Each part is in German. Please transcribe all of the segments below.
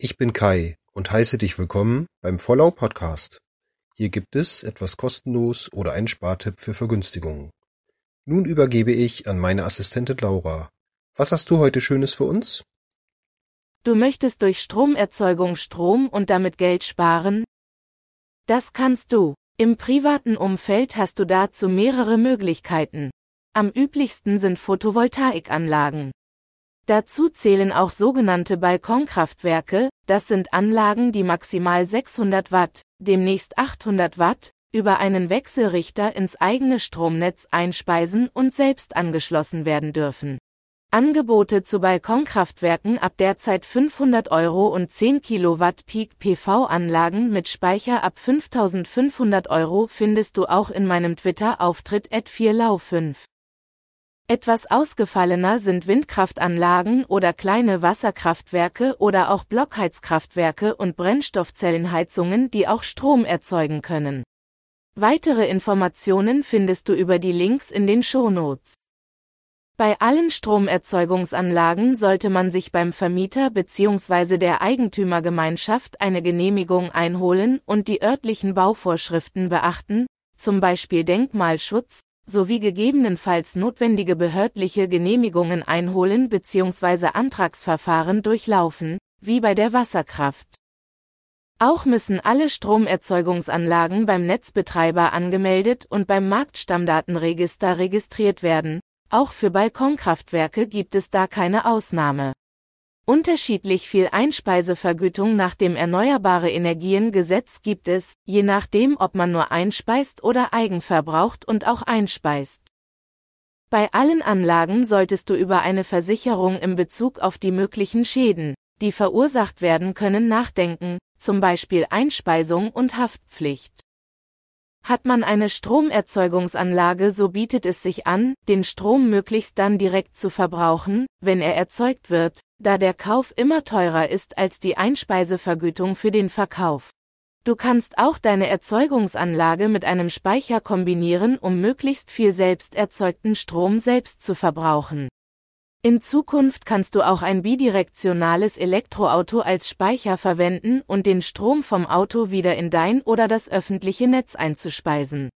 Ich bin Kai und heiße dich willkommen beim Vollau Podcast. Hier gibt es etwas kostenlos oder einen Spartipp für Vergünstigungen. Nun übergebe ich an meine Assistentin Laura. Was hast du heute Schönes für uns? Du möchtest durch Stromerzeugung Strom und damit Geld sparen? Das kannst du. Im privaten Umfeld hast du dazu mehrere Möglichkeiten. Am üblichsten sind Photovoltaikanlagen. Dazu zählen auch sogenannte Balkonkraftwerke, das sind Anlagen, die maximal 600 Watt, demnächst 800 Watt, über einen Wechselrichter ins eigene Stromnetz einspeisen und selbst angeschlossen werden dürfen. Angebote zu Balkonkraftwerken ab derzeit 500 Euro und 10 Kilowatt Peak PV-Anlagen mit Speicher ab 5500 Euro findest du auch in meinem Twitter-Auftritt at 4lau5. Etwas ausgefallener sind Windkraftanlagen oder kleine Wasserkraftwerke oder auch Blockheizkraftwerke und Brennstoffzellenheizungen, die auch Strom erzeugen können. Weitere Informationen findest du über die Links in den Shownotes. Bei allen Stromerzeugungsanlagen sollte man sich beim Vermieter bzw. der Eigentümergemeinschaft eine Genehmigung einholen und die örtlichen Bauvorschriften beachten, zum Beispiel Denkmalschutz, sowie gegebenenfalls notwendige behördliche Genehmigungen einholen bzw. Antragsverfahren durchlaufen, wie bei der Wasserkraft. Auch müssen alle Stromerzeugungsanlagen beim Netzbetreiber angemeldet und beim Marktstammdatenregister registriert werden, auch für Balkonkraftwerke gibt es da keine Ausnahme. Unterschiedlich viel Einspeisevergütung nach dem Erneuerbare Energien Gesetz gibt es, je nachdem ob man nur einspeist oder eigenverbraucht und auch einspeist. Bei allen Anlagen solltest du über eine Versicherung im Bezug auf die möglichen Schäden, die verursacht werden können, nachdenken, zum Beispiel Einspeisung und Haftpflicht. Hat man eine Stromerzeugungsanlage, so bietet es sich an, den Strom möglichst dann direkt zu verbrauchen, wenn er erzeugt wird, da der Kauf immer teurer ist als die Einspeisevergütung für den Verkauf. Du kannst auch deine Erzeugungsanlage mit einem Speicher kombinieren, um möglichst viel selbst erzeugten Strom selbst zu verbrauchen. In Zukunft kannst du auch ein bidirektionales Elektroauto als Speicher verwenden und den Strom vom Auto wieder in dein oder das öffentliche Netz einzuspeisen.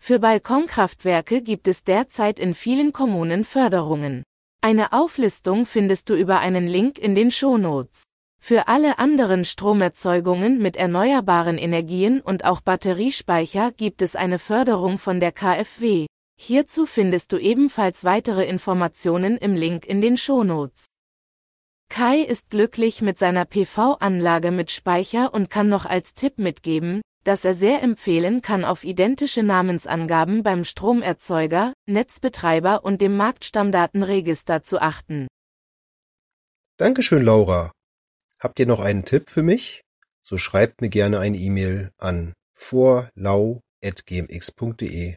Für Balkonkraftwerke gibt es derzeit in vielen Kommunen Förderungen. Eine Auflistung findest du über einen Link in den Shownotes. Für alle anderen Stromerzeugungen mit erneuerbaren Energien und auch Batteriespeicher gibt es eine Förderung von der KfW. Hierzu findest du ebenfalls weitere Informationen im Link in den Shownotes. Kai ist glücklich mit seiner PV-Anlage mit Speicher und kann noch als Tipp mitgeben, dass er sehr empfehlen kann, auf identische Namensangaben beim Stromerzeuger, Netzbetreiber und dem Marktstammdatenregister zu achten. Dankeschön, Laura. Habt ihr noch einen Tipp für mich? So schreibt mir gerne eine E-Mail an vorlau.gmx.de.